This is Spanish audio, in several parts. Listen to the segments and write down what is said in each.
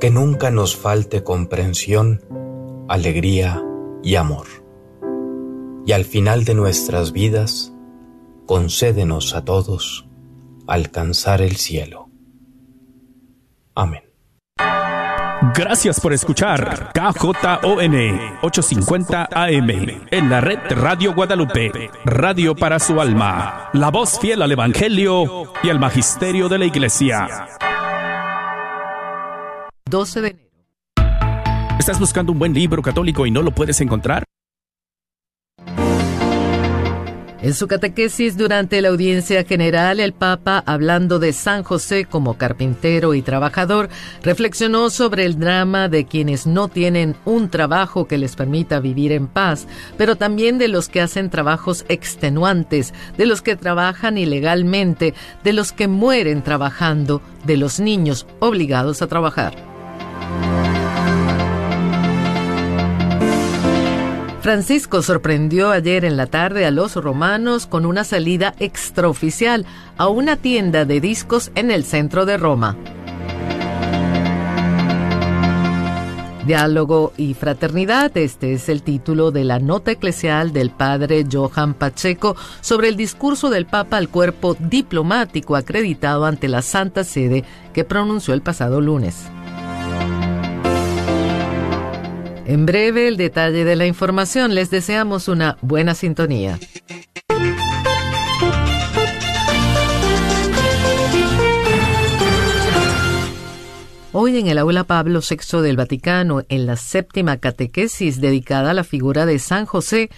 que nunca nos falte comprensión, alegría y amor. Y al final de nuestras vidas, concédenos a todos alcanzar el cielo. Amén. Gracias por escuchar KJON 850 AM en la red Radio Guadalupe, radio para su alma, la voz fiel al Evangelio y al Magisterio de la Iglesia. 12 de enero. ¿Estás buscando un buen libro católico y no lo puedes encontrar? En su catequesis durante la audiencia general, el Papa, hablando de San José como carpintero y trabajador, reflexionó sobre el drama de quienes no tienen un trabajo que les permita vivir en paz, pero también de los que hacen trabajos extenuantes, de los que trabajan ilegalmente, de los que mueren trabajando, de los niños obligados a trabajar. Francisco sorprendió ayer en la tarde a los romanos con una salida extraoficial a una tienda de discos en el centro de Roma. Diálogo y fraternidad, este es el título de la nota eclesial del padre Johan Pacheco sobre el discurso del Papa al cuerpo diplomático acreditado ante la Santa Sede que pronunció el pasado lunes. En breve el detalle de la información. Les deseamos una buena sintonía. Hoy en el aula Pablo VI del Vaticano, en la séptima catequesis dedicada a la figura de San José,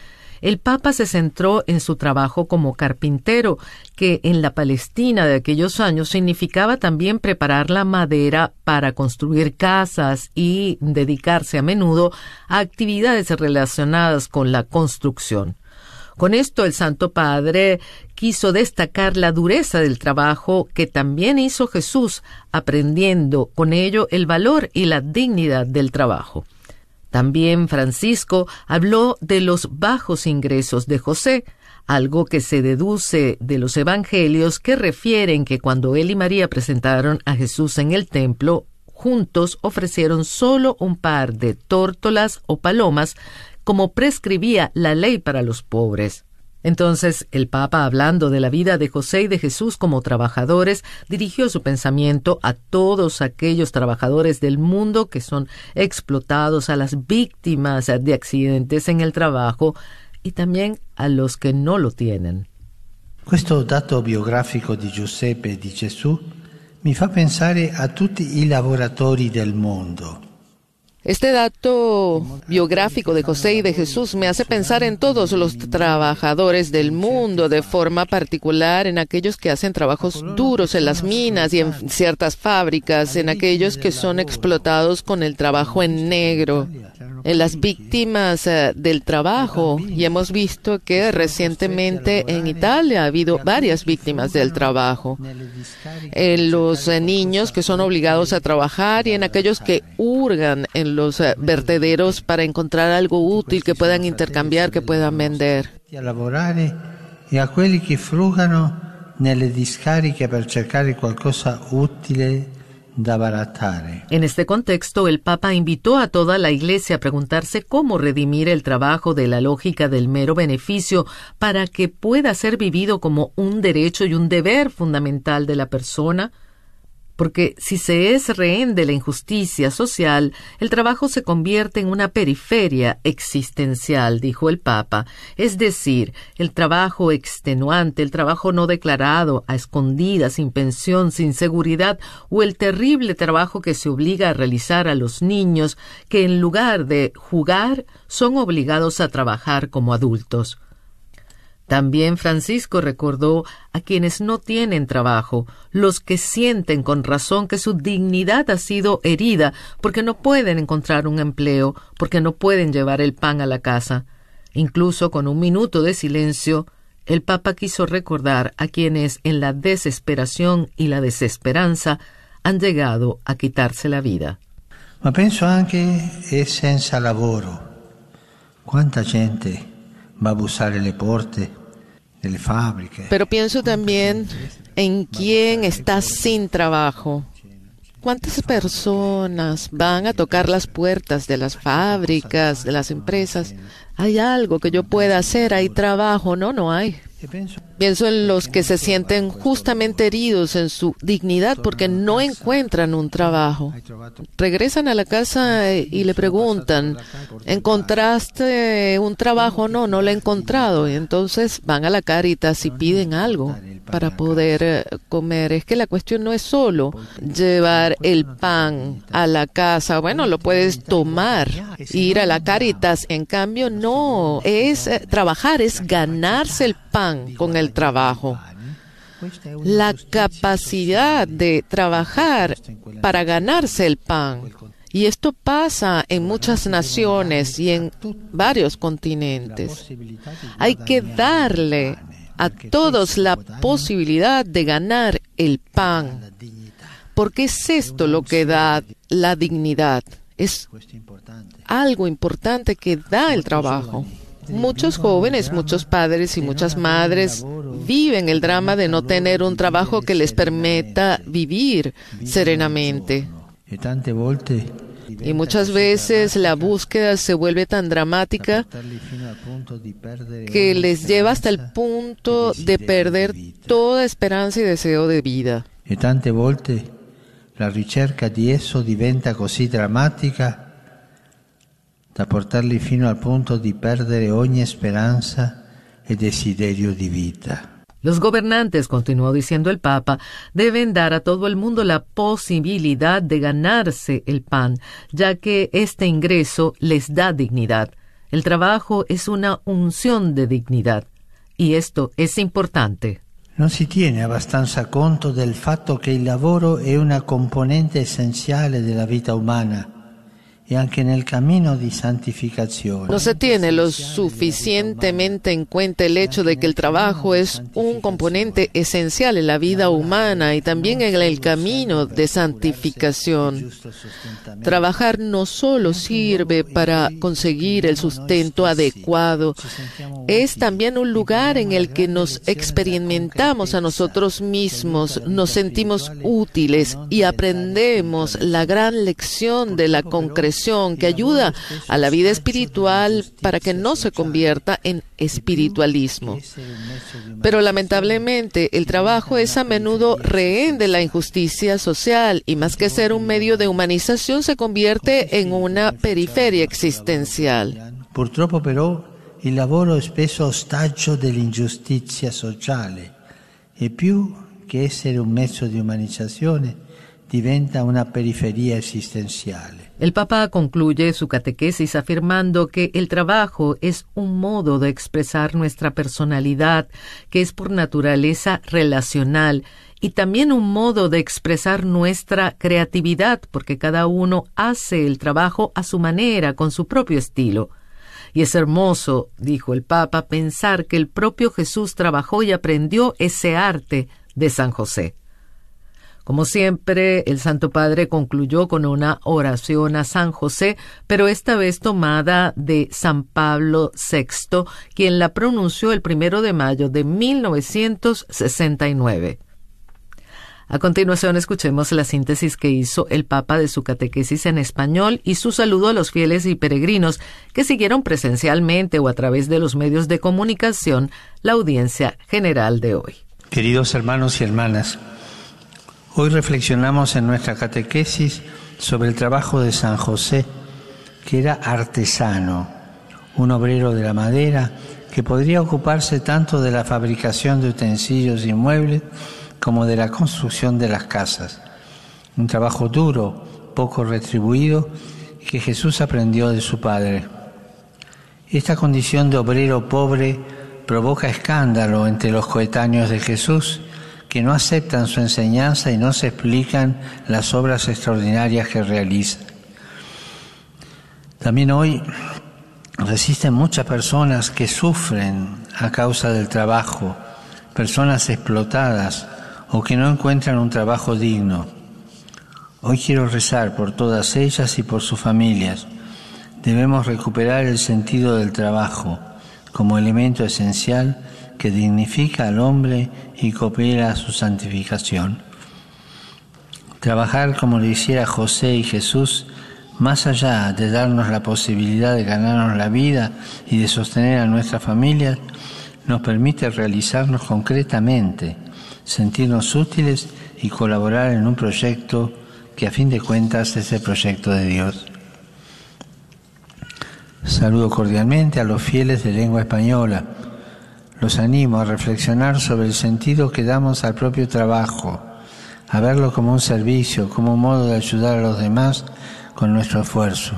el Papa se centró en su trabajo como carpintero, que en la Palestina de aquellos años significaba también preparar la madera para construir casas y dedicarse a menudo a actividades relacionadas con la construcción. Con esto el Santo Padre quiso destacar la dureza del trabajo que también hizo Jesús, aprendiendo con ello el valor y la dignidad del trabajo. También Francisco habló de los bajos ingresos de José, algo que se deduce de los evangelios que refieren que cuando él y María presentaron a Jesús en el templo, juntos ofrecieron solo un par de tórtolas o palomas, como prescribía la ley para los pobres. Entonces el Papa, hablando de la vida de José y de Jesús como trabajadores, dirigió su pensamiento a todos aquellos trabajadores del mundo que son explotados, a las víctimas de accidentes en el trabajo y también a los que no lo tienen. Questo dato biografico di Giuseppe e di Gesù mi fa pensare a tutti i lavoratori del mondo este dato biográfico de José y de Jesús me hace pensar en todos los trabajadores del mundo, de forma particular en aquellos que hacen trabajos duros en las minas y en ciertas fábricas, en aquellos que son explotados con el trabajo en negro, en las víctimas eh, del trabajo. Y hemos visto que recientemente en Italia ha habido varias víctimas del trabajo. En los eh, niños que son obligados a trabajar y en aquellos que hurgan en los eh, vertederos para encontrar algo útil que puedan intercambiar, que puedan vender. y a quelli che frugano nelle discariche per cercare qualcosa utile. En este contexto, el Papa invitó a toda la Iglesia a preguntarse cómo redimir el trabajo de la lógica del mero beneficio para que pueda ser vivido como un derecho y un deber fundamental de la persona, porque si se es rehén de la injusticia social, el trabajo se convierte en una periferia existencial, dijo el Papa, es decir, el trabajo extenuante, el trabajo no declarado, a escondidas, sin pensión, sin seguridad, o el terrible trabajo que se obliga a realizar a los niños que en lugar de jugar son obligados a trabajar como adultos. También Francisco recordó a quienes no tienen trabajo, los que sienten con razón que su dignidad ha sido herida porque no pueden encontrar un empleo, porque no pueden llevar el pan a la casa. Incluso con un minuto de silencio, el Papa quiso recordar a quienes en la desesperación y la desesperanza han llegado a quitarse la vida. Ma penso anche e senza lavoro. Gente va a buscar le porte pero pienso también en quién está sin trabajo, ¿Cuántas personas van a tocar las puertas de las fábricas, de las empresas? ¿Hay algo que yo pueda hacer? ¿Hay trabajo? No, no hay. Pienso en los que se sienten justamente heridos en su dignidad porque no encuentran un trabajo. Regresan a la casa y le preguntan, ¿encontraste un trabajo? No, no lo he encontrado. Entonces van a la Caritas y piden algo para poder eh, comer. Es que la cuestión no es solo llevar el pan a la casa. Bueno, lo puedes tomar, ir a la Caritas. En cambio, no, es eh, trabajar, es ganarse el pan con el trabajo. La capacidad de trabajar para ganarse el pan. Y esto pasa en muchas naciones y en varios continentes. Hay que darle a todos la posibilidad de ganar el pan. Porque es esto lo que da la dignidad. Es algo importante que da el trabajo. Muchos jóvenes, muchos padres y muchas madres viven el drama de no tener un trabajo que les permita vivir serenamente. Y muchas veces la búsqueda se vuelve tan dramática que les lleva hasta el punto de perder toda esperanza y deseo de vida. Y tante volte la ricerca di esso diventa così drammatica da portarli fino al punto di perdere ogni speranza e desiderio di vita. Los gobernantes, continuó diciendo el Papa, deben dar a todo el mundo la posibilidad de ganarse el pan, ya que este ingreso les da dignidad. El trabajo es una unción de dignidad, y esto es importante. Non si tiene abbastanza conto del fatto che il lavoro è una componente essenziale della vita umana no se tiene lo suficientemente en cuenta el hecho de que el trabajo es un componente esencial en la vida humana y también en el camino de santificación. Trabajar no solo sirve para conseguir el sustento adecuado, es también un lugar en el que nos experimentamos a nosotros mismos, nos sentimos útiles y aprendemos la gran lección de la concreción que ayuda a la vida espiritual para que no se convierta en espiritualismo. Pero lamentablemente el trabajo es a menudo rehén de la injusticia social y más que ser un medio de humanización se convierte en una periferia existencial. Purtroppo però il lavoro è spesso ostaggio dell'ingiustizia sociale e più che essere un mezzo di umanizzazione diventa una periferia existenciale. El Papa concluye su catequesis afirmando que el trabajo es un modo de expresar nuestra personalidad, que es por naturaleza relacional, y también un modo de expresar nuestra creatividad, porque cada uno hace el trabajo a su manera, con su propio estilo. Y es hermoso, dijo el Papa, pensar que el propio Jesús trabajó y aprendió ese arte de San José. Como siempre, el Santo Padre concluyó con una oración a San José, pero esta vez tomada de San Pablo VI, quien la pronunció el primero de mayo de 1969. A continuación escuchemos la síntesis que hizo el Papa de su catequesis en español y su saludo a los fieles y peregrinos que siguieron presencialmente o a través de los medios de comunicación la audiencia general de hoy. Queridos hermanos y hermanas, Hoy reflexionamos en nuestra catequesis sobre el trabajo de San José, que era artesano, un obrero de la madera que podría ocuparse tanto de la fabricación de utensilios y muebles como de la construcción de las casas. Un trabajo duro, poco retribuido, que Jesús aprendió de su Padre. Esta condición de obrero pobre provoca escándalo entre los coetáneos de Jesús, que no aceptan su enseñanza y no se explican las obras extraordinarias que realiza. También hoy resisten muchas personas que sufren a causa del trabajo, personas explotadas o que no encuentran un trabajo digno. Hoy quiero rezar por todas ellas y por sus familias. Debemos recuperar el sentido del trabajo como elemento esencial que dignifica al hombre y coopera su santificación. Trabajar como lo hiciera José y Jesús, más allá de darnos la posibilidad de ganarnos la vida y de sostener a nuestra familia, nos permite realizarnos concretamente, sentirnos útiles y colaborar en un proyecto que a fin de cuentas es el proyecto de Dios. Saludo cordialmente a los fieles de lengua española. Los animo a reflexionar sobre el sentido que damos al propio trabajo, a verlo como un servicio, como un modo de ayudar a los demás con nuestro esfuerzo.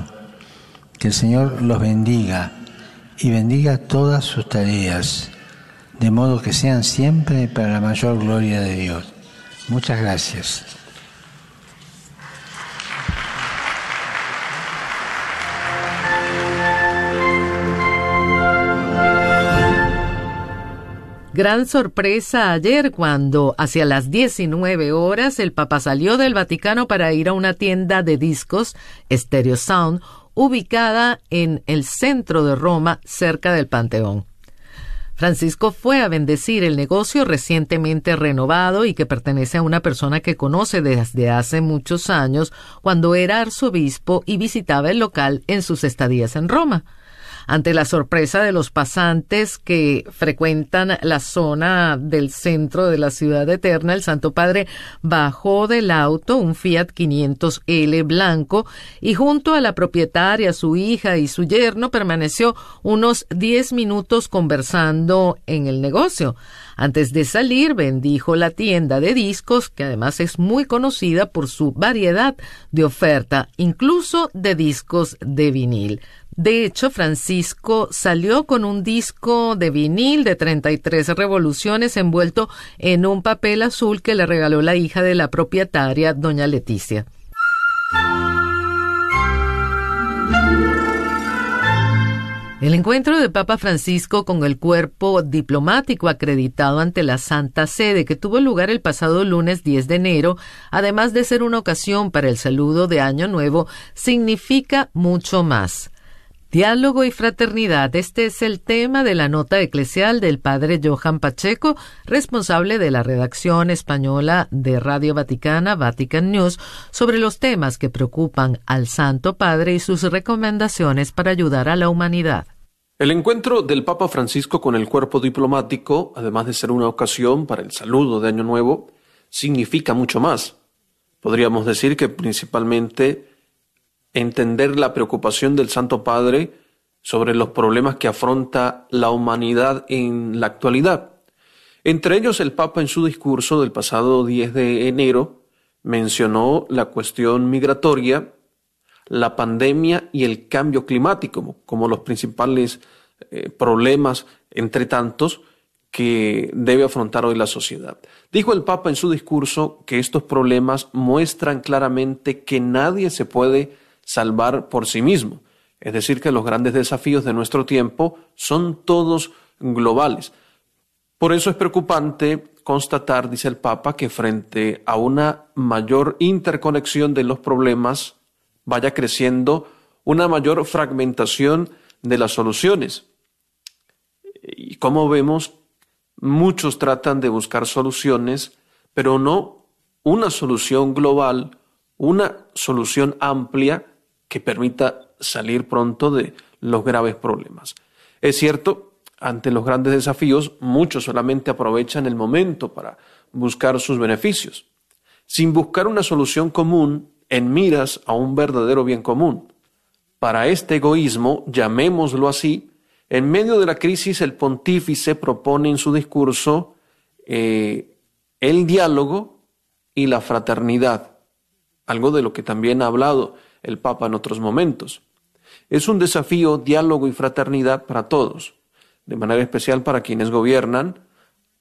Que el Señor los bendiga y bendiga todas sus tareas, de modo que sean siempre para la mayor gloria de Dios. Muchas gracias. Gran sorpresa ayer cuando hacia las 19 horas el Papa salió del Vaticano para ir a una tienda de discos, Stereo Sound, ubicada en el centro de Roma, cerca del Panteón. Francisco fue a bendecir el negocio recientemente renovado y que pertenece a una persona que conoce desde hace muchos años cuando era arzobispo y visitaba el local en sus estadías en Roma ante la sorpresa de los pasantes que frecuentan la zona del centro de la ciudad eterna, el Santo Padre bajó del auto un Fiat 500L blanco y junto a la propietaria, su hija y su yerno permaneció unos diez minutos conversando en el negocio. Antes de salir, bendijo la tienda de discos, que además es muy conocida por su variedad de oferta, incluso de discos de vinil. De hecho, Francisco salió con un disco de vinil de 33 revoluciones envuelto en un papel azul que le regaló la hija de la propietaria, doña Leticia. El encuentro de Papa Francisco con el cuerpo diplomático acreditado ante la Santa Sede que tuvo lugar el pasado lunes 10 de enero, además de ser una ocasión para el saludo de Año Nuevo, significa mucho más. Diálogo y fraternidad. Este es el tema de la nota eclesial del padre Johan Pacheco, responsable de la redacción española de Radio Vaticana, Vatican News, sobre los temas que preocupan al Santo Padre y sus recomendaciones para ayudar a la humanidad. El encuentro del Papa Francisco con el cuerpo diplomático, además de ser una ocasión para el saludo de Año Nuevo, significa mucho más. Podríamos decir que principalmente entender la preocupación del Santo Padre sobre los problemas que afronta la humanidad en la actualidad. Entre ellos, el Papa en su discurso del pasado 10 de enero mencionó la cuestión migratoria, la pandemia y el cambio climático como los principales eh, problemas, entre tantos, que debe afrontar hoy la sociedad. Dijo el Papa en su discurso que estos problemas muestran claramente que nadie se puede salvar por sí mismo. Es decir, que los grandes desafíos de nuestro tiempo son todos globales. Por eso es preocupante constatar, dice el Papa, que frente a una mayor interconexión de los problemas vaya creciendo una mayor fragmentación de las soluciones. Y como vemos, muchos tratan de buscar soluciones, pero no una solución global, una solución amplia que permita salir pronto de los graves problemas. Es cierto, ante los grandes desafíos, muchos solamente aprovechan el momento para buscar sus beneficios, sin buscar una solución común en miras a un verdadero bien común. Para este egoísmo, llamémoslo así, en medio de la crisis el pontífice propone en su discurso eh, el diálogo y la fraternidad, algo de lo que también ha hablado el Papa en otros momentos. Es un desafío, diálogo y fraternidad para todos, de manera especial para quienes gobiernan,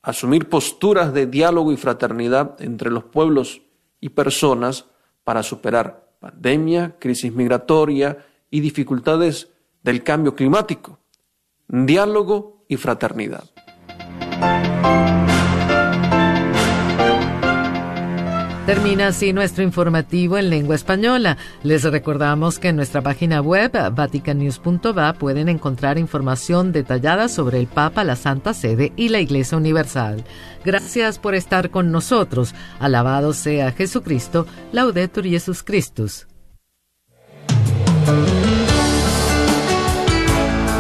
asumir posturas de diálogo y fraternidad entre los pueblos y personas para superar pandemia, crisis migratoria y dificultades del cambio climático. Diálogo y fraternidad. Termina así nuestro informativo en lengua española. Les recordamos que en nuestra página web vaticanews.va pueden encontrar información detallada sobre el Papa, la Santa Sede y la Iglesia Universal. Gracias por estar con nosotros. Alabado sea Jesucristo. Laudetur Jesus Christus.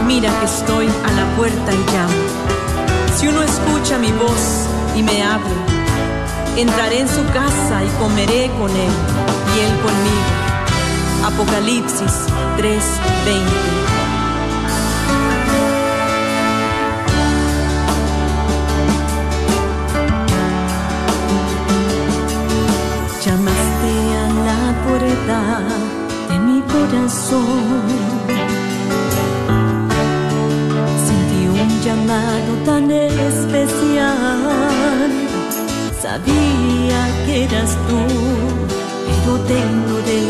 Mira que estoy a la puerta y llamo. Si uno escucha mi voz y me abre, entraré en su casa y comeré con él y él conmigo. Apocalipsis 3:20. Llamaste a la puerta de mi corazón. Sentí un llamado tan especial Sabía que eras tú, pero te ignoré.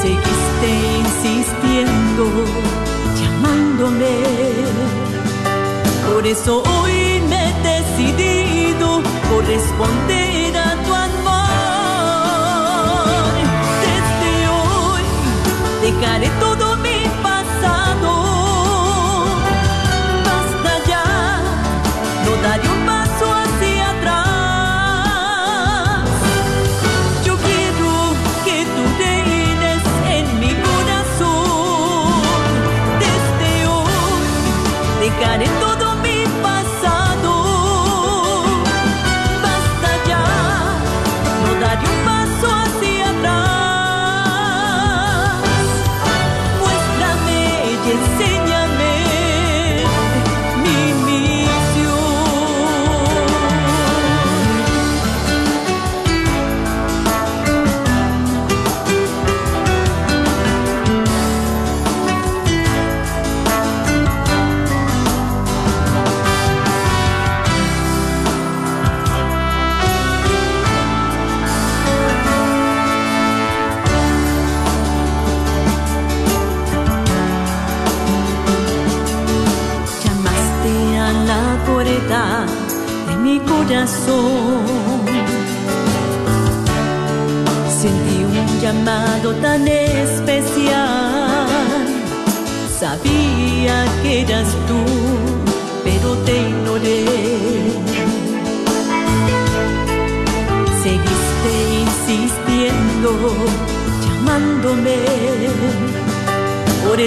Seguiste insistiendo, llamándome. Por eso hoy me he decidido corresponder a tu amor. Desde hoy dejaré todo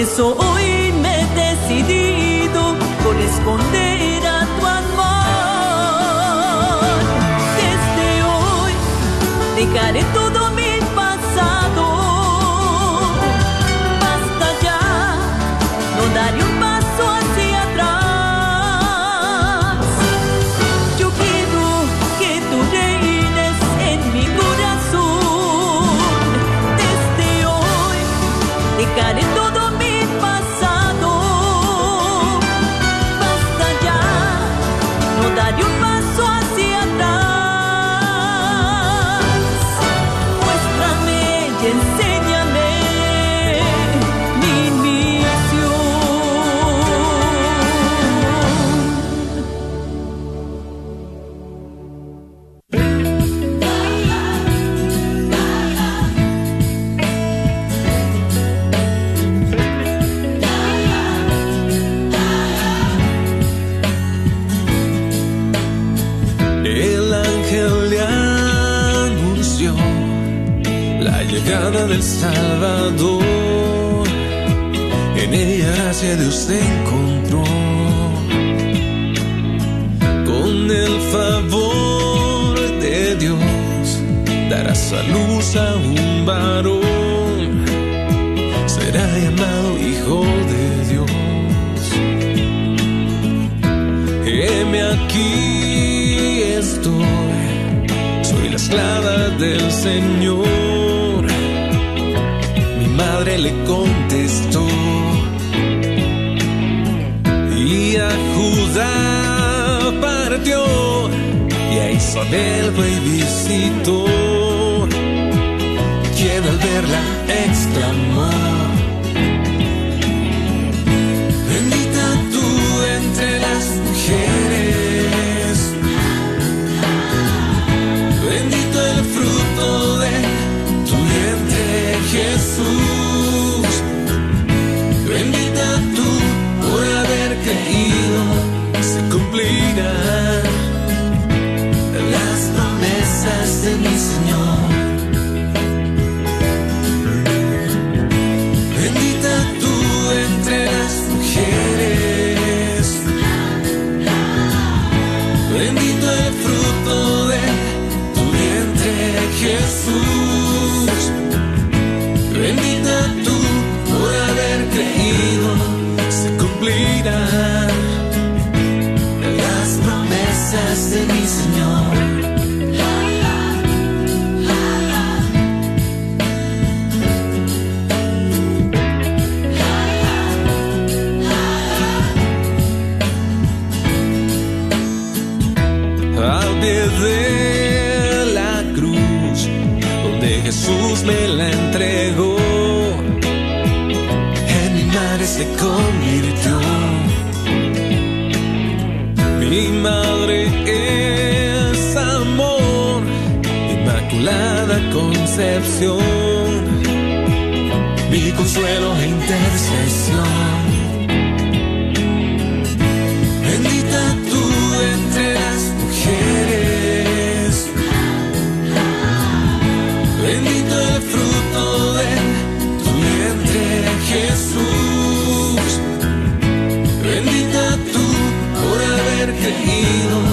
Por del Salvador. En ella gracia de usted encontró. Con el favor de Dios darás a luz a un varón. Será llamado Hijo de Dios. Heme aquí estoy. Soy la esclava del Señor le contestó. Y a Judá partió y a Isabel fue y visitó. Quien al verla exclamó. de mi Señor. de la cruz, donde Jesús me la entregó. En mi madre se convirtió. Mi madre es amor, inmaculada concepción, mi consuelo e intercesión. elegido.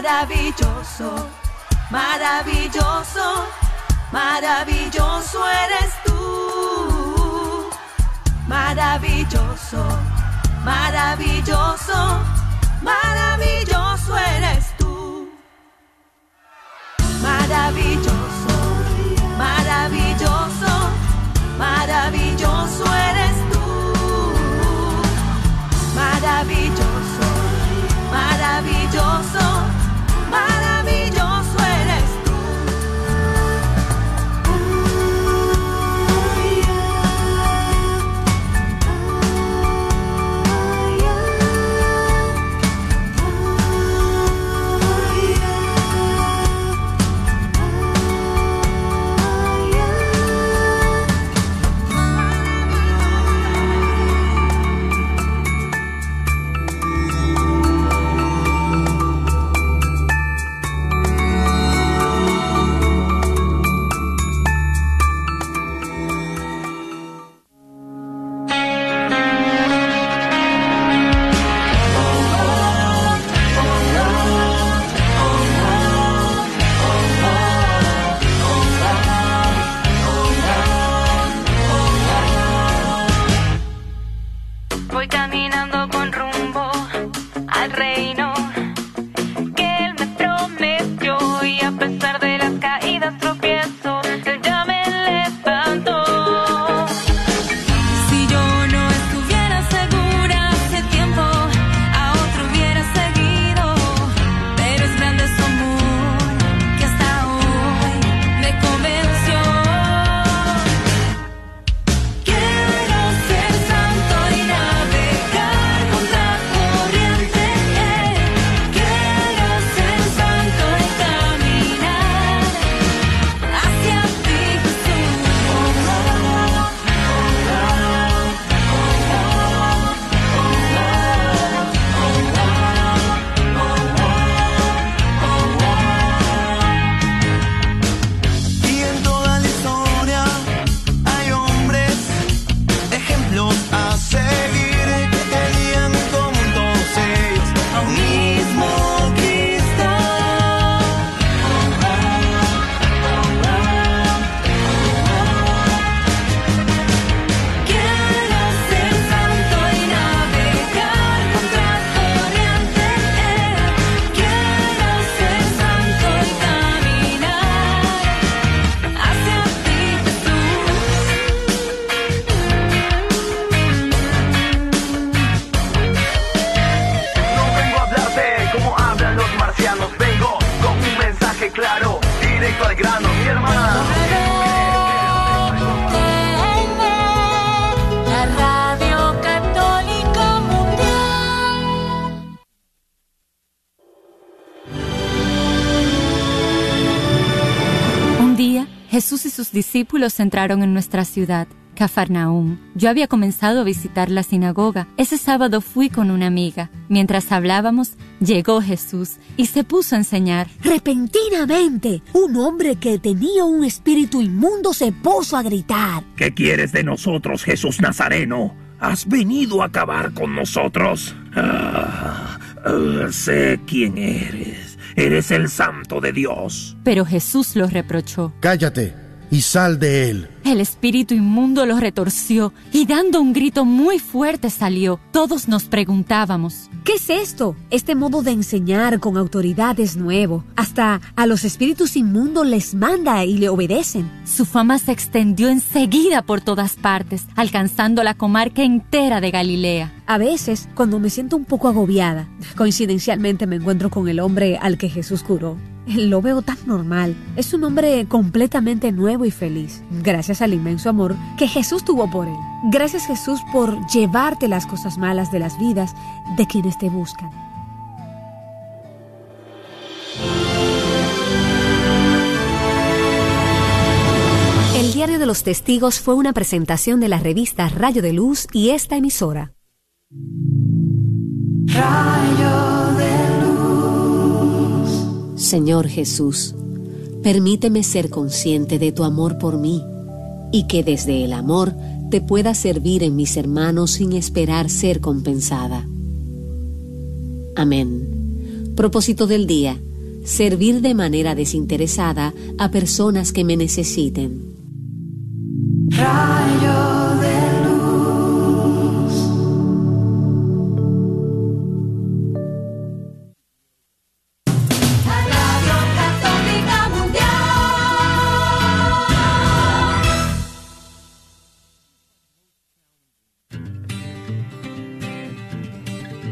maravilloso, maravilloso, maravilloso eres tú. Maravilloso, maravilloso, maravilloso eres tú. Maravilloso, maravilloso, maravilloso eres tú. Maravilloso, maravilloso discípulos entraron en nuestra ciudad. Cafarnaúm. Yo había comenzado a visitar la sinagoga. Ese sábado fui con una amiga. Mientras hablábamos, llegó Jesús y se puso a enseñar. Repentinamente, un hombre que tenía un espíritu inmundo se puso a gritar. ¿Qué quieres de nosotros, Jesús Nazareno? ¿Has venido a acabar con nosotros? Ah, ah, sé quién eres. Eres el santo de Dios. Pero Jesús lo reprochó. Cállate y sal de él. El espíritu inmundo lo retorció y dando un grito muy fuerte salió. Todos nos preguntábamos, ¿qué es esto? Este modo de enseñar con autoridad es nuevo. Hasta a los espíritus inmundos les manda y le obedecen. Su fama se extendió enseguida por todas partes, alcanzando la comarca entera de Galilea. A veces, cuando me siento un poco agobiada, coincidencialmente me encuentro con el hombre al que Jesús curó. Lo veo tan normal. Es un hombre completamente nuevo y feliz, gracias al inmenso amor que Jesús tuvo por él. Gracias Jesús por llevarte las cosas malas de las vidas de quienes te buscan. El Diario de los Testigos fue una presentación de la revista Rayo de Luz y esta emisora. Rayo de luz. Señor Jesús, permíteme ser consciente de tu amor por mí y que desde el amor te pueda servir en mis hermanos sin esperar ser compensada. Amén. Propósito del día. Servir de manera desinteresada a personas que me necesiten.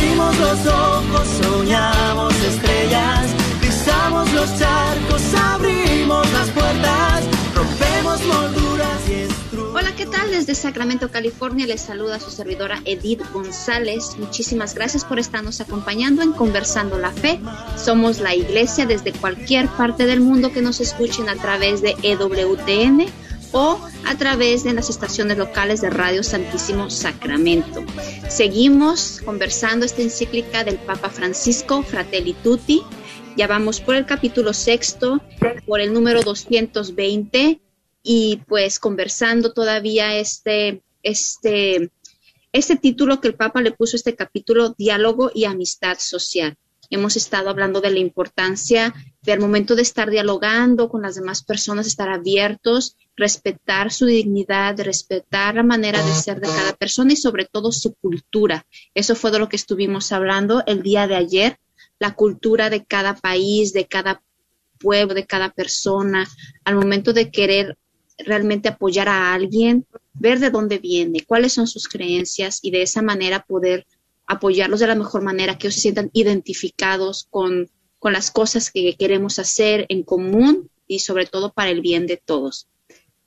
Abrimos los ojos, soñamos estrellas, pisamos los charcos, abrimos las puertas, rompemos molduras y estructuras. Hola, ¿qué tal? Desde Sacramento, California, les saluda su servidora Edith González. Muchísimas gracias por estarnos acompañando en Conversando la Fe. Somos la iglesia desde cualquier parte del mundo que nos escuchen a través de EWTN o a través de las estaciones locales de Radio Santísimo Sacramento. Seguimos conversando esta encíclica del Papa Francisco, Fratelli Tutti. Ya vamos por el capítulo sexto, por el número 220 y pues conversando todavía este, este, este título que el Papa le puso este capítulo, Diálogo y Amistad Social. Hemos estado hablando de la importancia del momento de estar dialogando con las demás personas, estar abiertos, respetar su dignidad, respetar la manera de ser de cada persona y sobre todo su cultura. Eso fue de lo que estuvimos hablando el día de ayer, la cultura de cada país, de cada pueblo, de cada persona, al momento de querer realmente apoyar a alguien, ver de dónde viene, cuáles son sus creencias y de esa manera poder apoyarlos de la mejor manera, que ellos se sientan identificados con, con las cosas que queremos hacer en común y sobre todo para el bien de todos.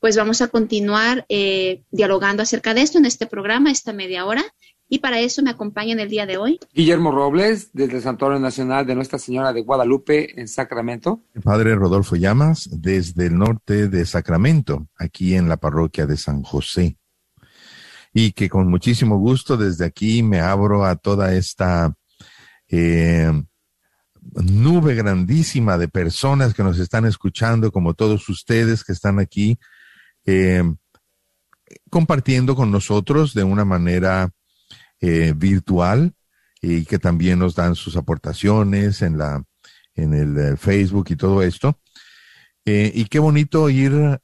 Pues vamos a continuar eh, dialogando acerca de esto en este programa, esta media hora. Y para eso me acompaña en el día de hoy. Guillermo Robles, desde el Santuario Nacional de Nuestra Señora de Guadalupe, en Sacramento. El padre Rodolfo Llamas, desde el norte de Sacramento, aquí en la parroquia de San José y que con muchísimo gusto desde aquí me abro a toda esta eh, nube grandísima de personas que nos están escuchando, como todos ustedes que están aquí, eh, compartiendo con nosotros de una manera eh, virtual y que también nos dan sus aportaciones en la en el Facebook y todo esto. y qué bonito ir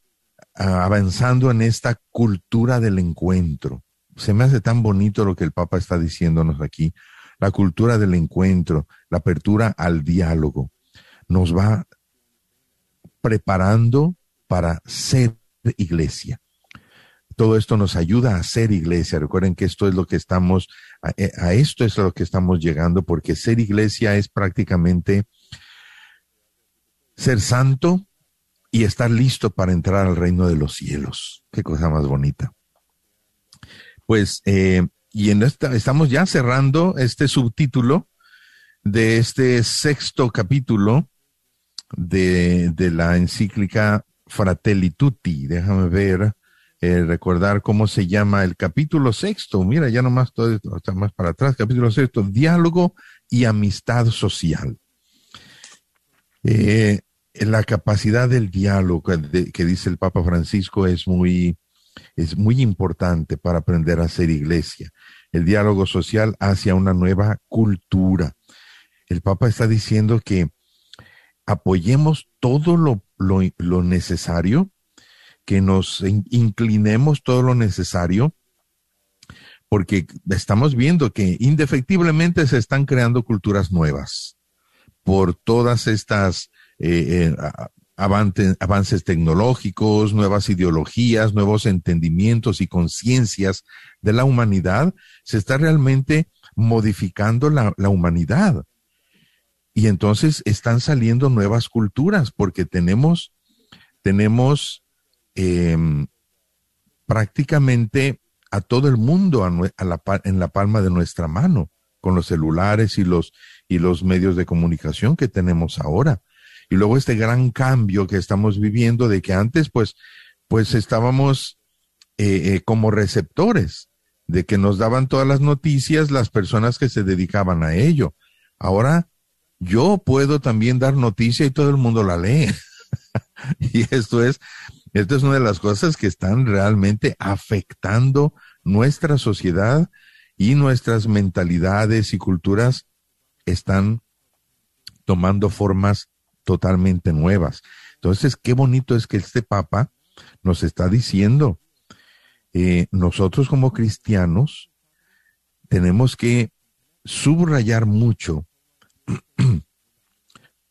avanzando en esta cultura del encuentro. Se me hace tan bonito lo que el Papa está diciéndonos aquí. La cultura del encuentro, la apertura al diálogo, nos va preparando para ser iglesia. Todo esto nos ayuda a ser iglesia. Recuerden que esto es lo que estamos, a, a esto es a lo que estamos llegando, porque ser iglesia es prácticamente ser santo y estar listo para entrar al reino de los cielos. Qué cosa más bonita. Pues, eh, y en esta, estamos ya cerrando este subtítulo de este sexto capítulo de, de la encíclica Fratelli Tutti. Déjame ver, eh, recordar cómo se llama el capítulo sexto. Mira, ya nomás todo está más para atrás. Capítulo sexto, diálogo y amistad social. Eh, la capacidad del diálogo que, que dice el Papa Francisco es muy, es muy importante para aprender a ser iglesia. El diálogo social hacia una nueva cultura. El Papa está diciendo que apoyemos todo lo, lo, necesario, que nos inclinemos todo lo necesario, porque estamos viendo que indefectiblemente se están creando culturas nuevas por todas estas eh, eh, avances tecnológicos, nuevas ideologías, nuevos entendimientos y conciencias de la humanidad, se está realmente modificando la, la humanidad. Y entonces están saliendo nuevas culturas porque tenemos, tenemos eh, prácticamente a todo el mundo en la palma de nuestra mano, con los celulares y los, y los medios de comunicación que tenemos ahora. Y luego este gran cambio que estamos viviendo de que antes pues, pues estábamos eh, eh, como receptores, de que nos daban todas las noticias las personas que se dedicaban a ello. Ahora yo puedo también dar noticia y todo el mundo la lee. y esto es, esto es una de las cosas que están realmente afectando nuestra sociedad y nuestras mentalidades y culturas están tomando formas totalmente nuevas. Entonces, qué bonito es que este Papa nos está diciendo, eh, nosotros como cristianos tenemos que subrayar mucho,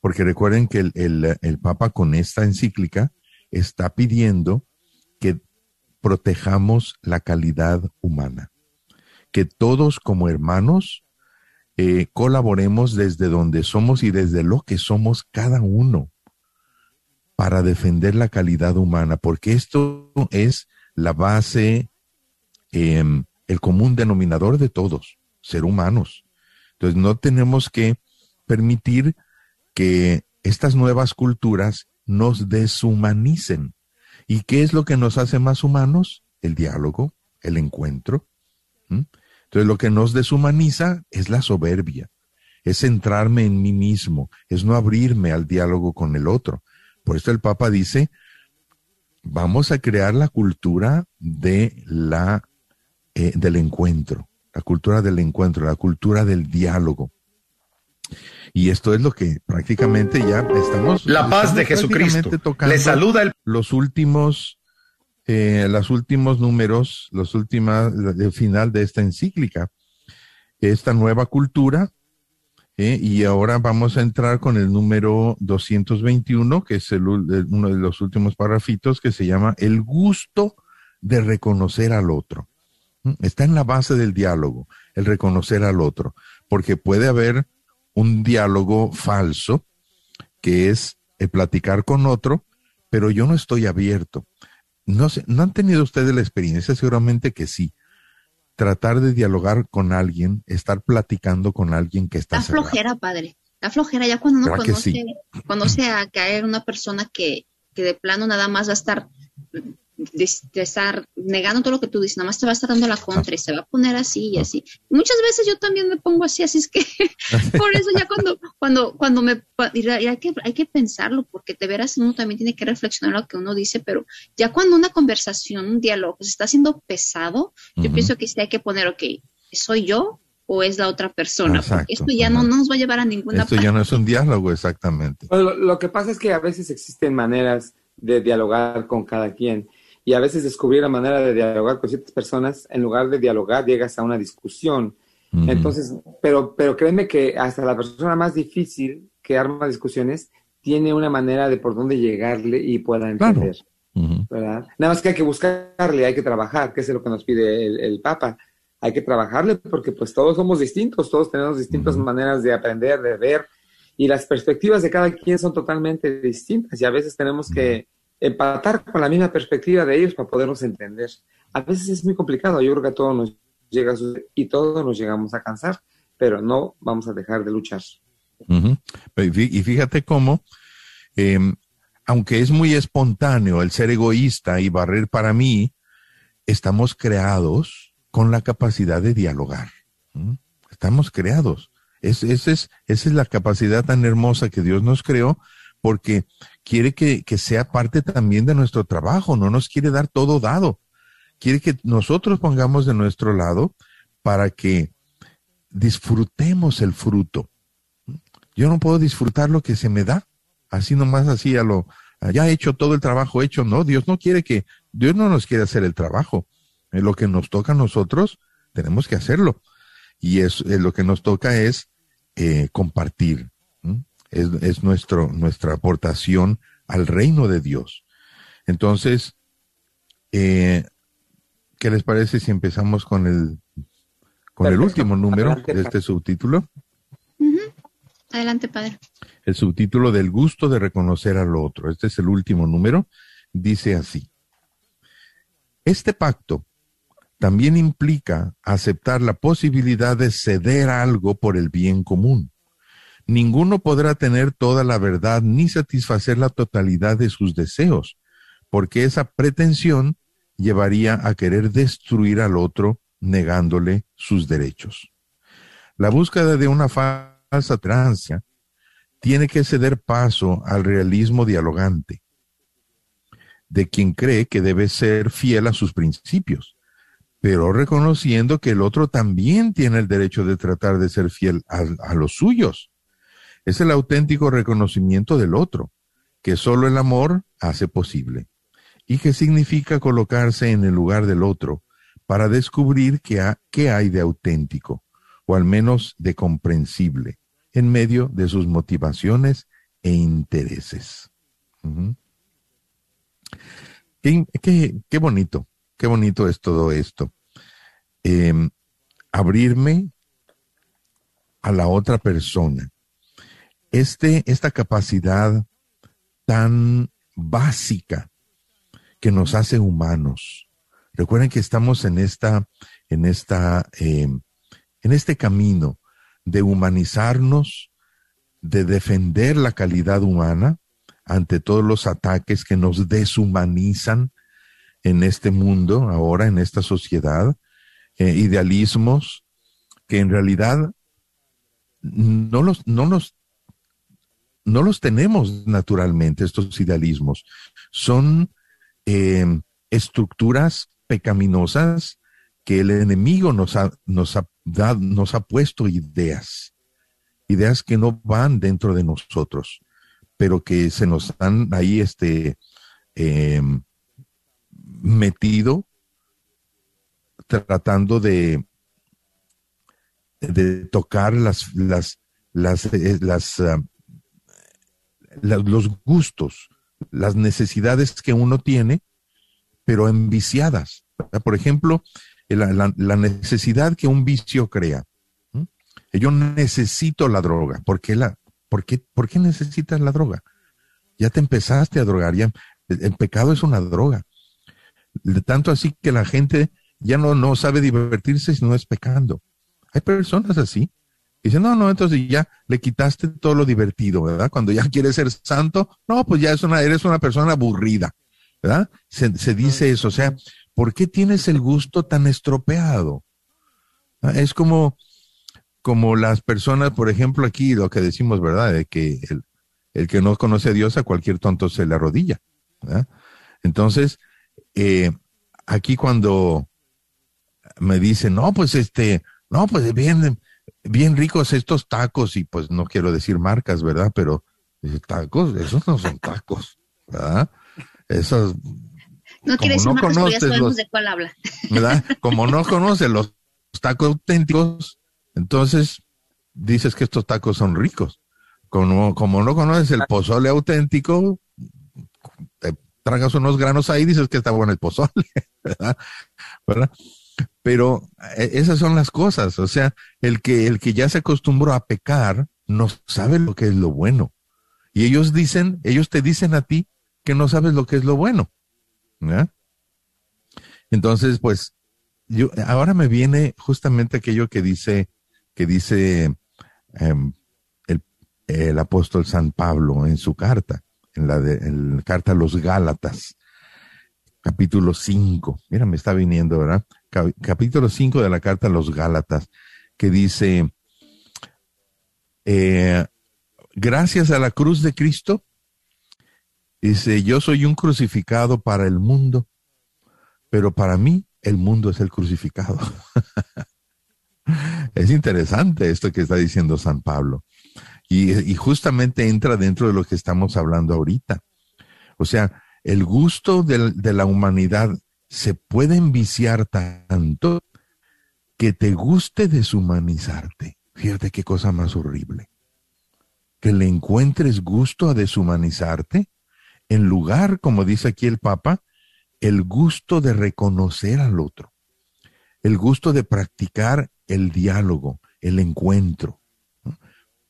porque recuerden que el, el, Papa con esta encíclica está pidiendo que protejamos la calidad humana, que todos como hermanos eh, colaboremos desde donde somos y desde lo que somos cada uno para defender la calidad humana, porque esto es la base, eh, el común denominador de todos, ser humanos. Entonces no tenemos que permitir que estas nuevas culturas nos deshumanicen. ¿Y qué es lo que nos hace más humanos? El diálogo, el encuentro. Entonces lo que nos deshumaniza es la soberbia, es centrarme en mí mismo, es no abrirme al diálogo con el otro. Por eso el Papa dice, vamos a crear la cultura de la, eh, del encuentro, la cultura del encuentro, la cultura del diálogo. Y esto es lo que prácticamente ya estamos. La paz de Jesucristo. Le saluda el... los últimos eh, los últimos números, los últimos, el final de esta encíclica, esta nueva cultura, eh, y ahora vamos a entrar con el número 221, que es el, uno de los últimos parrafitos, que se llama el gusto de reconocer al otro. ¿Mm? Está en la base del diálogo, el reconocer al otro, porque puede haber un diálogo falso, que es el platicar con otro, pero yo no estoy abierto. No sé, ¿no han tenido ustedes la experiencia? Seguramente que sí. Tratar de dialogar con alguien, estar platicando con alguien que está. Flojera, padre. Está flojera ya cuando uno conoce, conoce a caer una persona que, que de plano nada más va a estar de, de, estar negando todo lo que tú dices, nada más te va a estar dando la contra y se va a poner así y así. Muchas veces yo también me pongo así, así es que por eso ya cuando, cuando, cuando me, y hay que, hay que pensarlo, porque te verás, uno también tiene que reflexionar lo que uno dice, pero ya cuando una conversación, un diálogo se está haciendo pesado, yo uh -huh. pienso que sí hay que poner, ok, ¿soy yo o es la otra persona? Exacto, porque esto ya no, no, nos va a llevar a ninguna Esto parte. ya no es un diálogo, exactamente. Bueno, lo, lo que pasa es que a veces existen maneras de dialogar con cada quien y a veces descubrir la manera de dialogar con ciertas personas, en lugar de dialogar, llegas a una discusión. Entonces, pero, pero créeme que hasta la persona más difícil que arma discusiones tiene una manera de por dónde llegarle y pueda entender. ¿verdad? Nada más que hay que buscarle, hay que trabajar, que es lo que nos pide el, Papa. Hay que trabajarle porque pues todos somos distintos, todos tenemos distintas maneras de aprender, de ver, y las perspectivas de cada quien son totalmente distintas y a veces tenemos que empatar con la misma perspectiva de ellos para podernos entender. A veces es muy complicado, yo creo que a todos nos llega y todos nos llegamos a cansar, pero no vamos a dejar de luchar. Y fíjate cómo, em, aunque es muy espontáneo el ser egoísta y barrer para mí, estamos creados con la capacidad de dialogar. Estamos creados. Es, esa es la capacidad tan hermosa que Dios nos creó porque quiere que, que sea parte también de nuestro trabajo, no nos quiere dar todo dado. Quiere que nosotros pongamos de nuestro lado para que disfrutemos el fruto. Yo no puedo disfrutar lo que se me da, así nomás así a lo, ya he hecho todo el trabajo hecho, no, Dios no quiere que, Dios no nos quiere hacer el trabajo. Es lo que nos toca a nosotros, tenemos que hacerlo. Y es, lo que nos toca es eh, compartir. Es, es nuestro, nuestra aportación al reino de Dios. Entonces, eh, ¿qué les parece si empezamos con el, con el último número de este subtítulo? Adelante, padre. El subtítulo del gusto de reconocer al otro. Este es el último número. Dice así. Este pacto también implica aceptar la posibilidad de ceder algo por el bien común. Ninguno podrá tener toda la verdad ni satisfacer la totalidad de sus deseos, porque esa pretensión llevaría a querer destruir al otro negándole sus derechos. La búsqueda de una falsa trancia, tiene que ceder paso al realismo dialogante de quien cree que debe ser fiel a sus principios, pero reconociendo que el otro también tiene el derecho de tratar de ser fiel a, a los suyos. Es el auténtico reconocimiento del otro, que solo el amor hace posible, y que significa colocarse en el lugar del otro para descubrir qué, hay de auténtico o al menos de comprensible, en medio de sus motivaciones e intereses. qué, bonito, qué bonito es todo esto. Em, abrirme a la otra persona. Este, esta capacidad tan básica que nos hace humanos. Recuerden que estamos en esta, en esta em, en este camino de humanizarnos, de defender la calidad humana ante todos los ataques que nos deshumanizan en este mundo, ahora en esta sociedad, eh, idealismos que en realidad no los, no los, no los tenemos naturalmente, estos idealismos. Son eh, estructuras pecaminosas que el enemigo nos ha, nos ha nos ha puesto ideas, ideas que no van dentro de nosotros, pero que se nos han ahí este, em, metido tratando de, de tocar las, las, las, eh, las, los gustos, las necesidades que uno tiene, pero enviciadas. Por ejemplo, la, necesidad que un vicio crea. Yo necesito la droga. ¿Por qué, la, por, qué, ¿Por qué necesitas la droga? Ya te empezaste a drogar. Ya, el, pecado es una droga. De tanto así que la gente ya no, no sabe divertirse si no es pecando. Hay personas así. Dicen, no, no, entonces ya le quitaste todo lo divertido, ¿verdad? Cuando ya quieres ser santo, no, pues ya es una, eres una persona aburrida, ¿verdad? Se, se dice eso, o sea, ¿por qué tienes el gusto tan estropeado? Ah, es como, como las personas, por ejemplo, aquí lo que decimos, ¿verdad? De que el, que no conoce a Dios a cualquier tonto se le arrodilla. Entonces, eh, aquí cuando me dicen, no, pues este, no, pues bien, bien ricos estos tacos, y pues no quiero decir marcas, ¿verdad? Pero tacos, esos no son tacos, ¿verdad? Esos no quiere decir no ya sabemos de cuál habla. ¿Verdad? Como no conoce los tacos auténticos, entonces dices que estos tacos son ricos. como, como no conoces el pozole auténtico, te tragas unos granos ahí y dices que está bueno el pozole, ¿verdad? ¿verdad? Pero eh, esas son las cosas, o sea, el que, el que ya se acostumbró a pecar no sabe lo que es lo bueno. Y ellos dicen, ellos te dicen a ti que no sabes lo que es lo bueno. Entonces, pues, yo, ahora me viene justamente aquello que dice, que dice em, el, el, apóstol San Pablo en su carta, en la, de, en la carta a los Gálatas, capítulo 5. Mira, me está viniendo, ¿verdad? Capítulo 5 de la carta a los Gálatas, que dice, eh, gracias a la cruz de Cristo, dice, yo soy un crucificado para el mundo, pero para mí el mundo es el crucificado. es interesante esto que está diciendo San Pablo. Y, justamente entra dentro de lo que estamos hablando ahorita. O sea, el gusto de la humanidad se puede enviciar tanto que te guste deshumanizarte. Fíjate qué cosa más horrible. Que le encuentres gusto a deshumanizarte en lugar, como dice aquí el Papa, el gusto de reconocer al otro, el gusto de practicar el diálogo, el encuentro.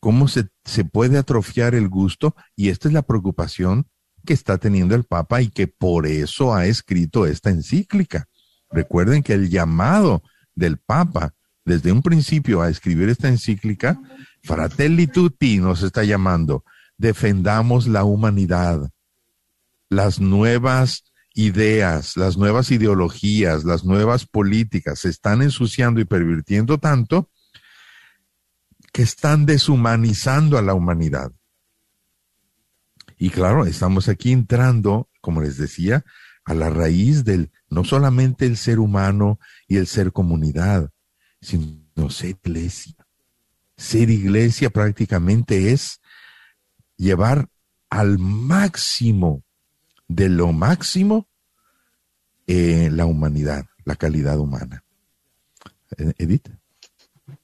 ¿Cómo se, se puede atrofiar el gusto? Y esta es la preocupación que está teniendo el Papa y que por eso ha escrito esta encíclica. Recuerden que el llamado del Papa desde un principio a escribir esta encíclica, Fratelli Tutti nos está llamando, defendamos la humanidad, las nuevas ideas, las nuevas ideologías, las nuevas políticas se están ensuciando y pervirtiendo tanto que están deshumanizando a la humanidad. Y claro, estamos aquí entrando, como les decía, a la raíz del no solamente el ser humano y el ser comunidad, sino ser iglesia. Ser iglesia prácticamente es llevar al máximo de lo máximo eh, la humanidad, la calidad humana. Eh, Edith.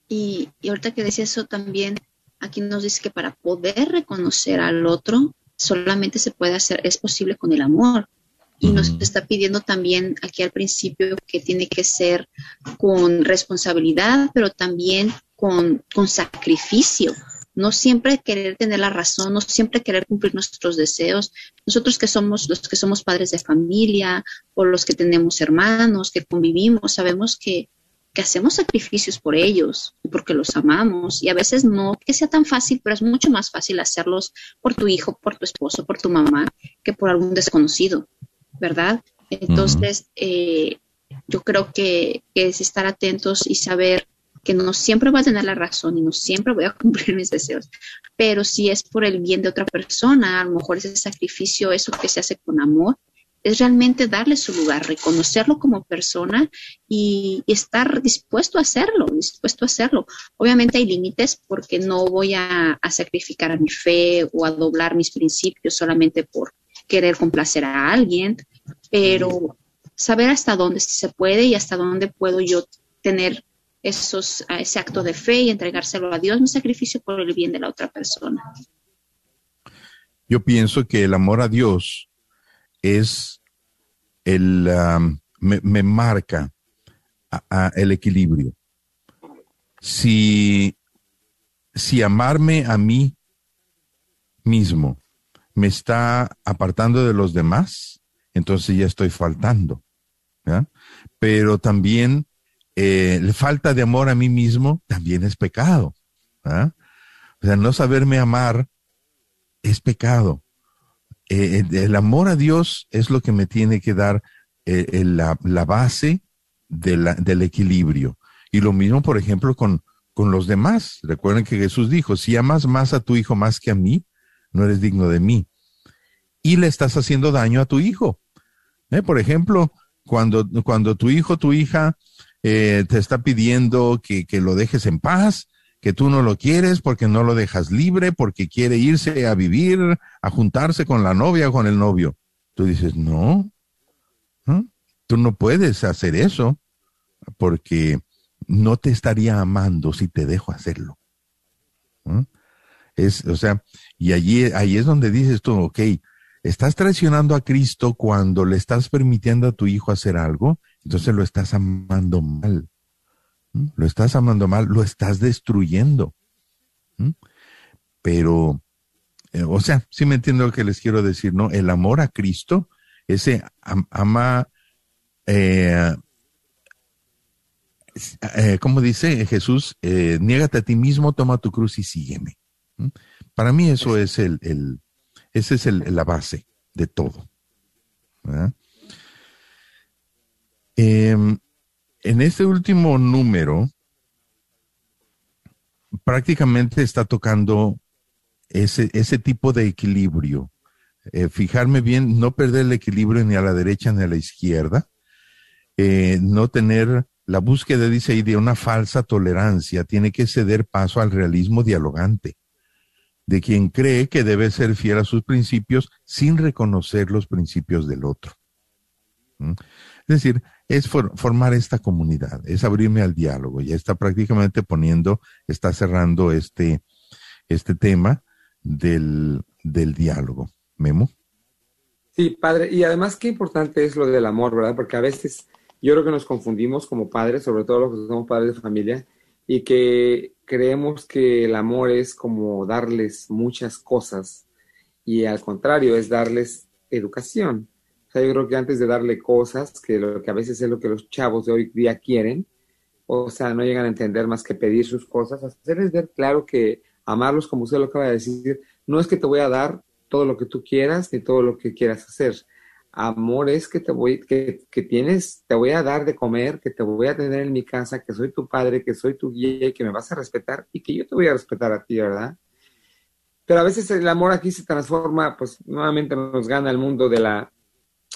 Y, y ahorita que decía eso también, aquí nos dice que para poder reconocer al otro, solamente se puede hacer, es posible con el amor. Y nos está pidiendo también aquí al principio que tiene que ser con responsabilidad, pero también con, con sacrificio. No siempre querer tener la razón, no siempre querer cumplir nuestros deseos. Nosotros que somos los que somos padres de familia o los que tenemos hermanos, que convivimos, sabemos que que hacemos sacrificios por ellos, porque los amamos y a veces no que sea tan fácil, pero es mucho más fácil hacerlos por tu hijo, por tu esposo, por tu mamá, que por algún desconocido, ¿verdad? Entonces, eh, yo creo que, es estar atentos y saber que no siempre voy a tener la razón y no siempre voy a cumplir mis deseos, pero si es por el bien de otra persona, a lo mejor ese sacrificio, eso que se hace con amor, es realmente darle su lugar, reconocerlo como persona y, estar dispuesto a hacerlo, dispuesto a hacerlo. Obviamente hay límites porque no voy a, sacrificar a mi fe o a doblar mis principios solamente por querer complacer a alguien, pero saber hasta dónde se puede y hasta dónde puedo yo tener esos, ese acto de fe y entregárselo a Dios, mi sacrificio por el bien de la otra persona. Yo pienso que el amor a Dios es el, me, marca el equilibrio. Si, si amarme a mí mismo me está apartando de los demás, entonces ya estoy faltando. Pero también eh, la falta de amor a mí mismo también es pecado. O sea, no saberme amar es pecado. Eh, el amor a Dios es lo que me tiene que dar eh, la, base del equilibrio. Y lo mismo, por ejemplo, con, con los demás. Recuerden que Jesús dijo, si amas más a tu hijo más que a mí, no eres digno de mí. Y le estás haciendo daño a tu hijo. Eh, por ejemplo, cuando, cuando tu hijo, tu hija, te está pidiendo que, que lo dejes en paz, que tú no lo quieres porque no lo dejas libre, porque quiere irse a vivir, a juntarse con la novia o con el novio. Tú dices, no, tú no puedes hacer eso porque no te estaría amando si te dejo hacerlo. Es, o sea, y allí, ahí es donde dices tú, ok, estás traicionando a Cristo cuando le estás permitiendo a tu hijo hacer algo, entonces lo estás amando mal. ¿Mm? Lo estás amando mal, lo estás destruyendo. ¿Mm? Pero, eh, o sea, sí me entiendo lo que les quiero decir, ¿no? El amor a Cristo, ese ama, eh, eh, como dice Jesús, eh, niégate a ti mismo, toma tu cruz y sígueme. Para mí eso es el, el esa es el, la base de todo. Em, en este último número, prácticamente está tocando ese, ese tipo de equilibrio. Eh, fijarme bien, no perder el equilibrio ni a la derecha ni a la izquierda, eh, no tener la búsqueda, dice ahí, de una falsa tolerancia, tiene que ceder paso al realismo dialogante de quien cree que debe ser fiel a sus principios sin reconocer los principios del otro. Es decir, es formar esta comunidad, es abrirme al diálogo. Ya está prácticamente poniendo, está cerrando este, este tema del, del diálogo. Memo. Sí, padre. Y además, qué importante es lo del amor, ¿verdad? Porque a veces yo creo que nos confundimos como padres, sobre todo los que somos padres de familia, y que creemos que el amor es como darles muchas cosas y al contrario es darles educación. Sea, yo creo que antes de darle cosas, que lo que a veces es lo que los chavos de hoy día quieren, o sea, no llegan a entender más que pedir sus cosas, hacerles ver claro que amarlos, como usted lo acaba de decir, no es que te voy a dar todo lo que tú quieras ni todo lo que quieras hacer, amor es que te voy, que, que, tienes, te voy a dar de comer, que te voy a tener en mi casa, que soy tu padre, que soy tu guía que me vas a respetar y que yo te voy a respetar a ti, ¿verdad? Pero a veces el amor aquí se transforma, pues nuevamente nos gana el mundo de la,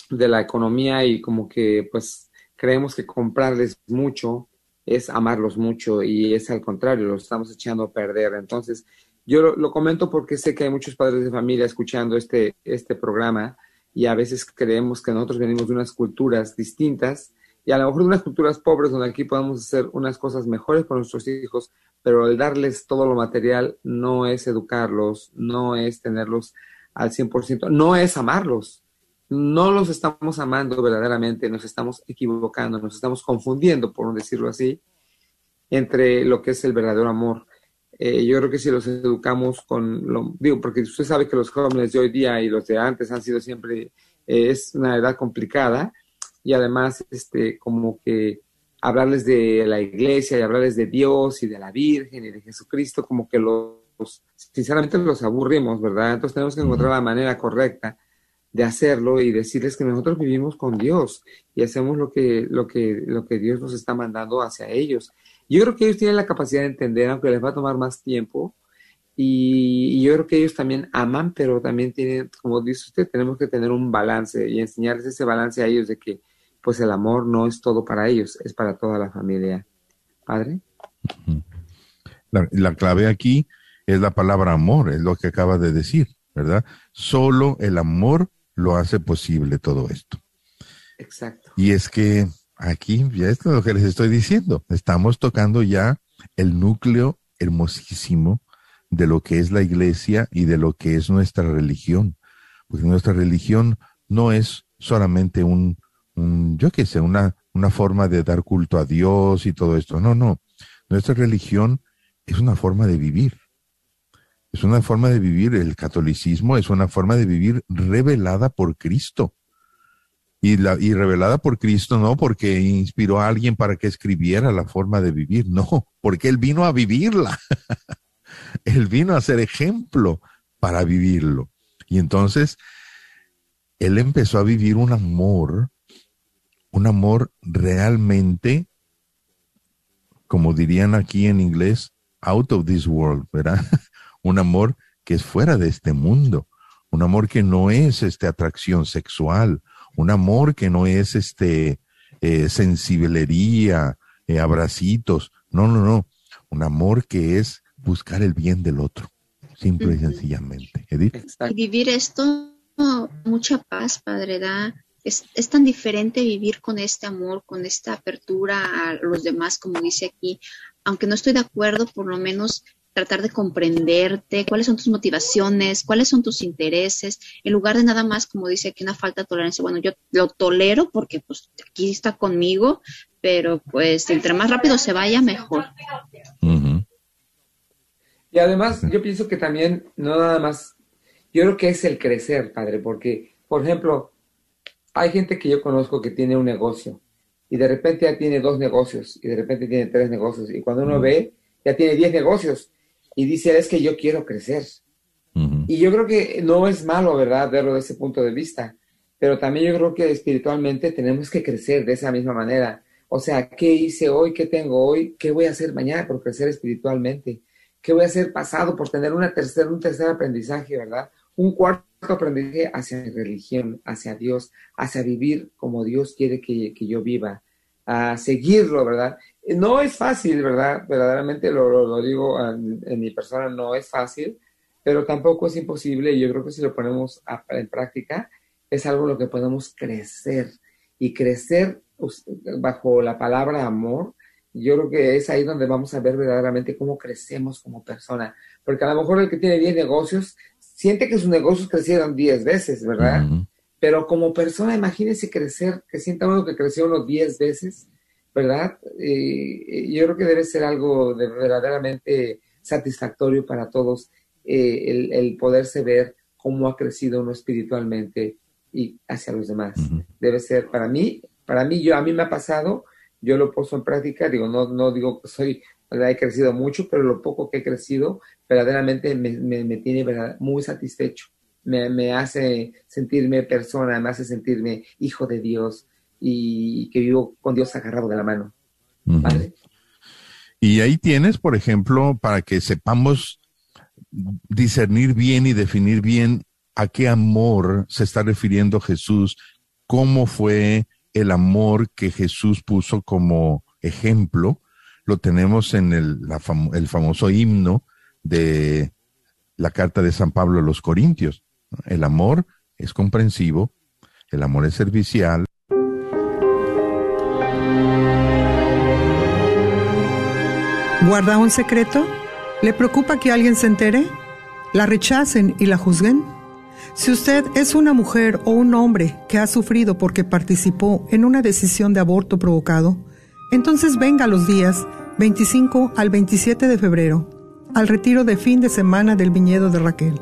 de la economía y como que pues creemos que comprarles mucho es amarlos mucho y es al contrario, lo estamos echando a perder. Entonces, yo lo, comento porque sé que hay muchos padres de familia escuchando este, este programa y a veces creemos que nosotros venimos de unas culturas distintas y a lo mejor de unas culturas pobres donde aquí podemos hacer unas cosas mejores para nuestros hijos, pero el darles todo lo material no es educarlos, no es tenerlos al 100%, no es amarlos. No los estamos amando verdaderamente, nos estamos equivocando, nos estamos confundiendo, por no decirlo así, entre lo que es el verdadero amor. Eh, yo creo que si los educamos con lo, digo, porque usted sabe que los jóvenes de hoy día y los de antes han sido siempre, eh, es una edad complicada y además, este, como que hablarles de la iglesia y hablarles de Dios y de la Virgen y de Jesucristo, como que los, sinceramente los aburrimos, ¿verdad? Entonces tenemos que encontrar la manera correcta de hacerlo y decirles que nosotros vivimos con Dios y hacemos lo que, lo que, lo que Dios nos está mandando hacia ellos. Yo creo que ellos tienen la capacidad de entender, aunque les va a tomar más tiempo. Y, yo creo que ellos también aman, pero también tienen, como dice usted, tenemos que tener un balance y enseñarles ese balance a ellos de que pues el amor no es todo para ellos, es para toda la familia. Padre. La, la clave aquí es la palabra amor, es lo que acaba de decir, ¿verdad? Solo el amor lo hace posible todo esto. Exacto. Y es que aquí ya es lo que les estoy diciendo. Estamos tocando ya el núcleo hermosísimo de lo que es la iglesia y de lo que es nuestra religión. Porque nuestra religión no es solamente un, un yo qué sé, una, una forma de dar culto a Dios y todo esto. No, no. Nuestra religión es una forma de vivir. Es una forma de vivir. El catolicismo es una forma de vivir revelada por Cristo y, la, y revelada por Cristo, no porque inspiró a alguien para que escribiera la forma de vivir, no, porque Él vino a vivirla. él vino a ser ejemplo para vivirlo. Y entonces, Él empezó a vivir un amor, un amor realmente, como dirían aquí en inglés, out of this world, ¿verdad? un amor que es fuera de este mundo, un amor que no es este atracción sexual, un amor que no es este eh, sensiblería, eh, abracitos, no, no, no, un amor que es buscar el bien del otro, simple y sencillamente. Edith. Y vivir esto, mucha paz, Padre, da, es, es, tan diferente vivir con este amor, con esta apertura a los demás, como dice aquí, aunque no estoy de acuerdo, por lo menos tratar de comprenderte, cuáles son tus motivaciones, cuáles son tus intereses, en lugar de nada más, como dice aquí, una falta de tolerancia. Bueno, yo lo tolero porque pues aquí está conmigo, pero pues entre más rápido se vaya, mejor. Y además, yo pienso que también, no nada más, yo creo que es el crecer, padre, porque, por ejemplo, hay gente que yo conozco que tiene un negocio y de repente ya tiene dos negocios y de repente tiene tres negocios y cuando uno ve, ya tiene diez negocios y dice, es que yo quiero crecer. Y yo creo que no es malo, ¿verdad?, verlo desde ese punto de vista, pero también yo creo que espiritualmente tenemos que crecer de esa misma manera. O sea, ¿qué hice hoy? ¿Qué tengo hoy? ¿Qué voy a hacer mañana por crecer espiritualmente? ¿Qué voy a hacer pasado por tener una tercera, un tercer aprendizaje, ¿verdad? Un cuarto aprendizaje hacia mi religión, hacia Dios, hacia vivir como Dios quiere que, yo viva, a seguirlo, ¿verdad? No es fácil, ¿verdad? Verdaderamente lo, lo, digo en, mi persona, no es fácil, pero tampoco es imposible y yo creo que si lo ponemos en práctica, es algo en lo que podemos crecer y crecer bajo la palabra amor yo creo que es ahí donde vamos a ver verdaderamente cómo crecemos como persona. Porque a lo mejor el que tiene 10 negocios siente que sus negocios crecieron 10 veces, ¿verdad? Pero como persona, imagínese crecer, que sienta uno que creció unos 10 veces, ¿verdad? yo creo que debe ser algo de verdaderamente satisfactorio para todos eh, el, el, poderse ver cómo ha crecido uno espiritualmente y hacia los demás. Debe ser para mí, para mí, yo, a mí me ha pasado yo lo puesto en práctica, digo, no, no digo que soy, he crecido mucho, pero lo poco que he crecido verdaderamente me, me, tiene muy satisfecho, me, me, hace sentirme persona, me hace sentirme hijo de Dios y que vivo con Dios agarrado de la mano. Y ahí tienes, por ejemplo, para que sepamos discernir bien y definir bien a qué amor se está refiriendo Jesús, cómo fue el amor que Jesús puso como ejemplo, lo tenemos en el, el famoso himno de la carta de San Pablo a los Corintios. El amor es comprensivo, el amor es servicial. ¿Guarda un secreto? ¿Le preocupa que alguien se entere? ¿La rechacen y la juzguen? Si usted es una mujer o un hombre que ha sufrido porque participó en una decisión de aborto provocado, entonces venga los días 25 al 27 de febrero, al retiro de fin de semana del viñedo de Raquel.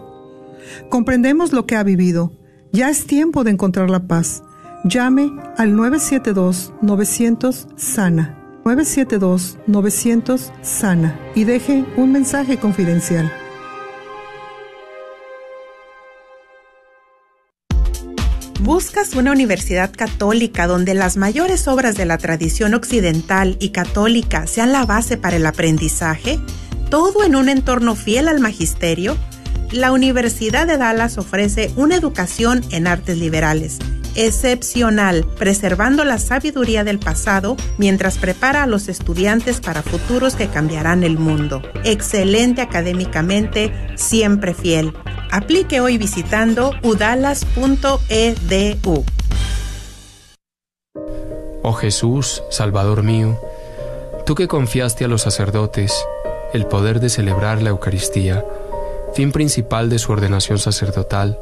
Comprendemos lo que ha vivido. Ya es tiempo de encontrar la paz. Llame al 972-900 Sana. 972-900 Sana y deje un mensaje confidencial. ¿Buscas una universidad católica donde las mayores obras de la tradición occidental y católica sean la base para el aprendizaje? ¿Todo en un entorno fiel al magisterio? La Universidad de Dallas ofrece una educación en artes liberales excepcional, preservando la sabiduría del pasado mientras prepara a los estudiantes para futuros que cambiarán el mundo. Excelente académicamente, siempre fiel. Aplique hoy visitando udalas.edu. Oh Jesús, Salvador mío, tú que confiaste a los sacerdotes el poder de celebrar la Eucaristía, fin principal de su ordenación sacerdotal,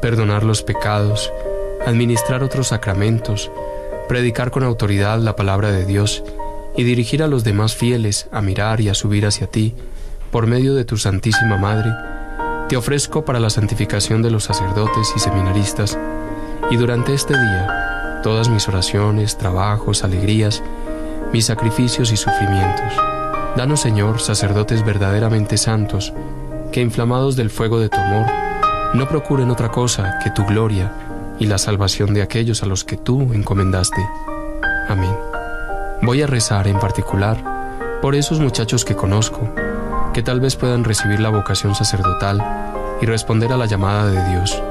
perdonar los pecados, administrar otros sacramentos, predicar con autoridad la palabra de Dios y dirigir a los demás fieles a mirar y a subir hacia ti por medio de tu Santísima Madre, te ofrezco para la santificación de los sacerdotes y seminaristas y durante este día todas mis oraciones, trabajos, alegrías, mis sacrificios y sufrimientos. Danos, Señor, sacerdotes verdaderamente santos, que inflamados del fuego de tu amor, no procuren otra cosa que tu gloria y la salvación de aquellos a los que tú encomendaste. Amén. Voy a rezar en particular por esos muchachos que conozco, que tal vez puedan recibir la vocación sacerdotal y responder a la llamada de Dios.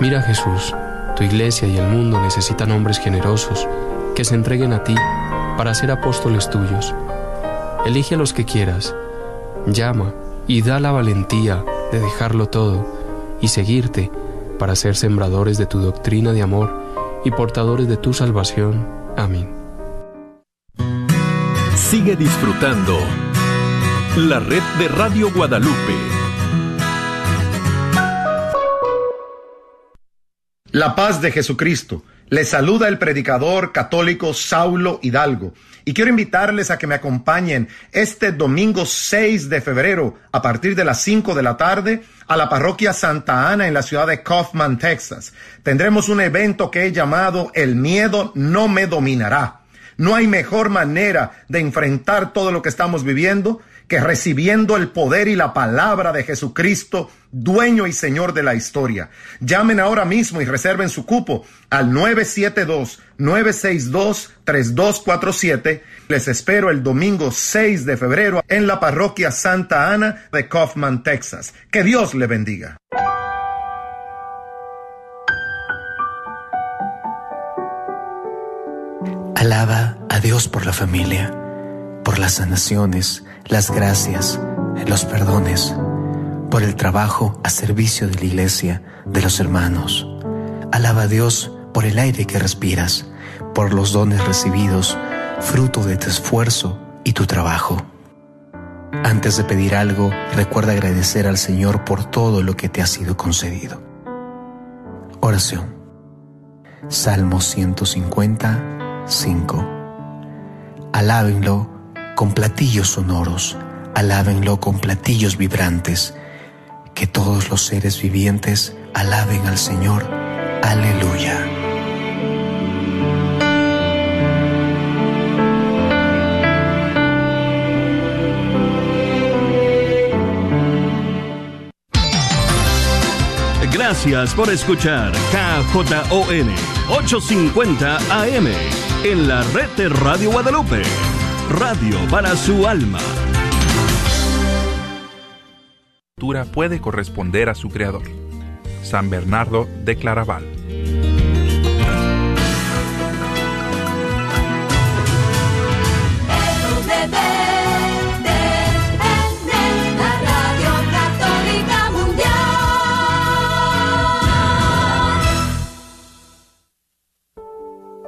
Mira Jesús, tu iglesia y el mundo necesitan hombres generosos que se entreguen a ti para ser apóstoles tuyos. Elige a los que quieras, llama y da la valentía de dejarlo todo y seguirte para ser sembradores de tu doctrina de amor y portadores de tu salvación. Amén. Sigue disfrutando la red de Radio Guadalupe. La paz de Jesucristo. Les saluda el predicador católico Saulo Hidalgo y quiero invitarles a que me acompañen este domingo 6 de febrero a partir de las 5 de la tarde a la parroquia Santa Ana en la ciudad de Kaufman, Texas. Tendremos un evento que he llamado El miedo no me dominará. No hay mejor manera de enfrentar todo lo que estamos viviendo que recibiendo el poder y la palabra de Jesucristo, dueño y señor de la historia. Llamen ahora mismo y reserven su cupo al 972-962-3247. Les espero el domingo 6 de febrero en la parroquia Santa Ana de Kaufman, Texas. Que Dios le bendiga. Alaba a Dios por la familia, por las sanaciones, las gracias, los perdones, por el trabajo a servicio de la iglesia, de los hermanos. Alaba a Dios por el aire que respiras, por los dones recibidos, fruto de tu esfuerzo y tu trabajo. Antes de pedir algo, recuerda agradecer al Señor por todo lo que te ha sido concedido. Oración. Salmo 155. Alábenlo con platillos sonoros, alábenlo con platillos vibrantes, que todos los seres vivientes alaben al Señor. Aleluya. Gracias por escuchar KJON 850 AM en la red de Radio Guadalupe. Radio para su alma. Puede corresponder a su creador. San Bernardo de Claraval.